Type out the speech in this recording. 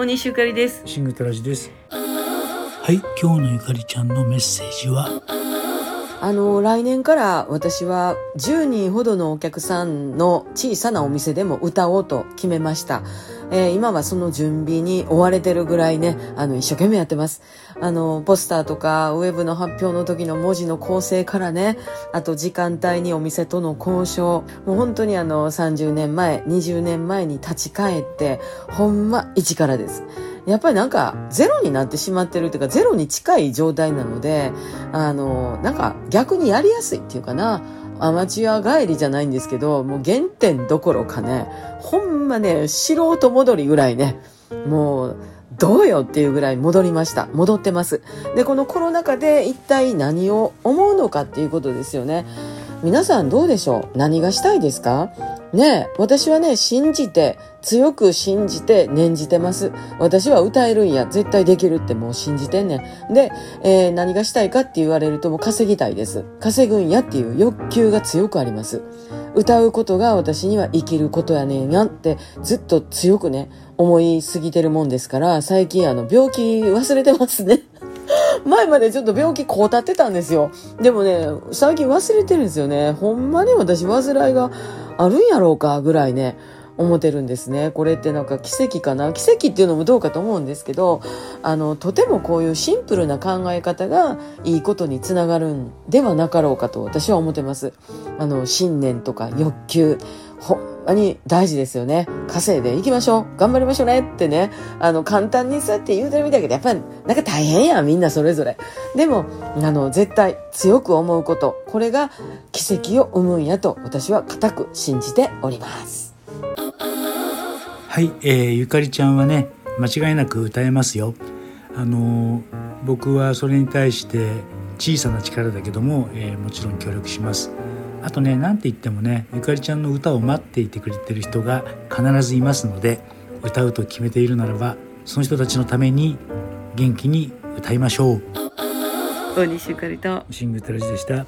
大西ゆかりです。シングトラジです。はい今日のゆかりちゃんのメッセージは？あの来年から私は10人ほどのお客さんの小さなお店でも歌おうと決めましたえー、今はその準備に追われてるぐらいね、あの、一生懸命やってます。あの、ポスターとか、ウェブの発表の時の文字の構成からね、あと時間帯にお店との交渉、もう本当にあの、30年前、20年前に立ち返って、ほんま一からです。やっぱりなんかゼロになってしまってるっていうかゼロに近い状態なのであのなんか逆にやりやすいっていうかなアマチュア帰りじゃないんですけど、もう原点どころかね、ほんまね、素人戻りぐらいね、もう、どうよっていうぐらい戻りました。戻ってます。で、このコロナ禍で一体何を思うのかっていうことですよね。皆さんどうでしょう？何がしたいですか？ねえ私はね、信じて、強く信じて念じてます。私は歌えるんや、絶対できるってもう信じてんねん。で、えー、何がしたいかって言われるともう稼ぎたいです。稼ぐんやっていう欲求が強くあります。歌うことが私には生きることやねんやってずっと強くね、思いすぎてるもんですから、最近あの病気忘れてますね。前までちょっと病気こうたってたんですよ。でもね、最近忘れてるんですよね。ほんまに私煩いがあるんやろうかぐらいね、思ってるんですね。これってなんか奇跡かな？奇跡っていうのもどうかと思うんですけど、あの、とてもこういうシンプルな考え方がいいことにつながるんではなかろうかと私は思ってます。あの、信念とか欲求、ほんまに大事ですよね。稼いでいきましょう。頑張りましょうねってね。あの、簡単にそうやって言うてるみたいけど、やっぱりなんか大変や、みんなそれぞれ。でも、あの、絶対強く思うこと、これが奇跡を生むんやと私は固く信じております。はい、えー、ゆかりちゃんはね、間違いなく歌えますよ。あの僕はそれに対して小さな力だけども、えー、もちろん協力します。あとね何て言ってもねゆかりちゃんの歌を待っていてくれてる人が必ずいますので歌うと決めているならばその人たちのために元気に歌いましょう大西ゆかりとシングテラジでした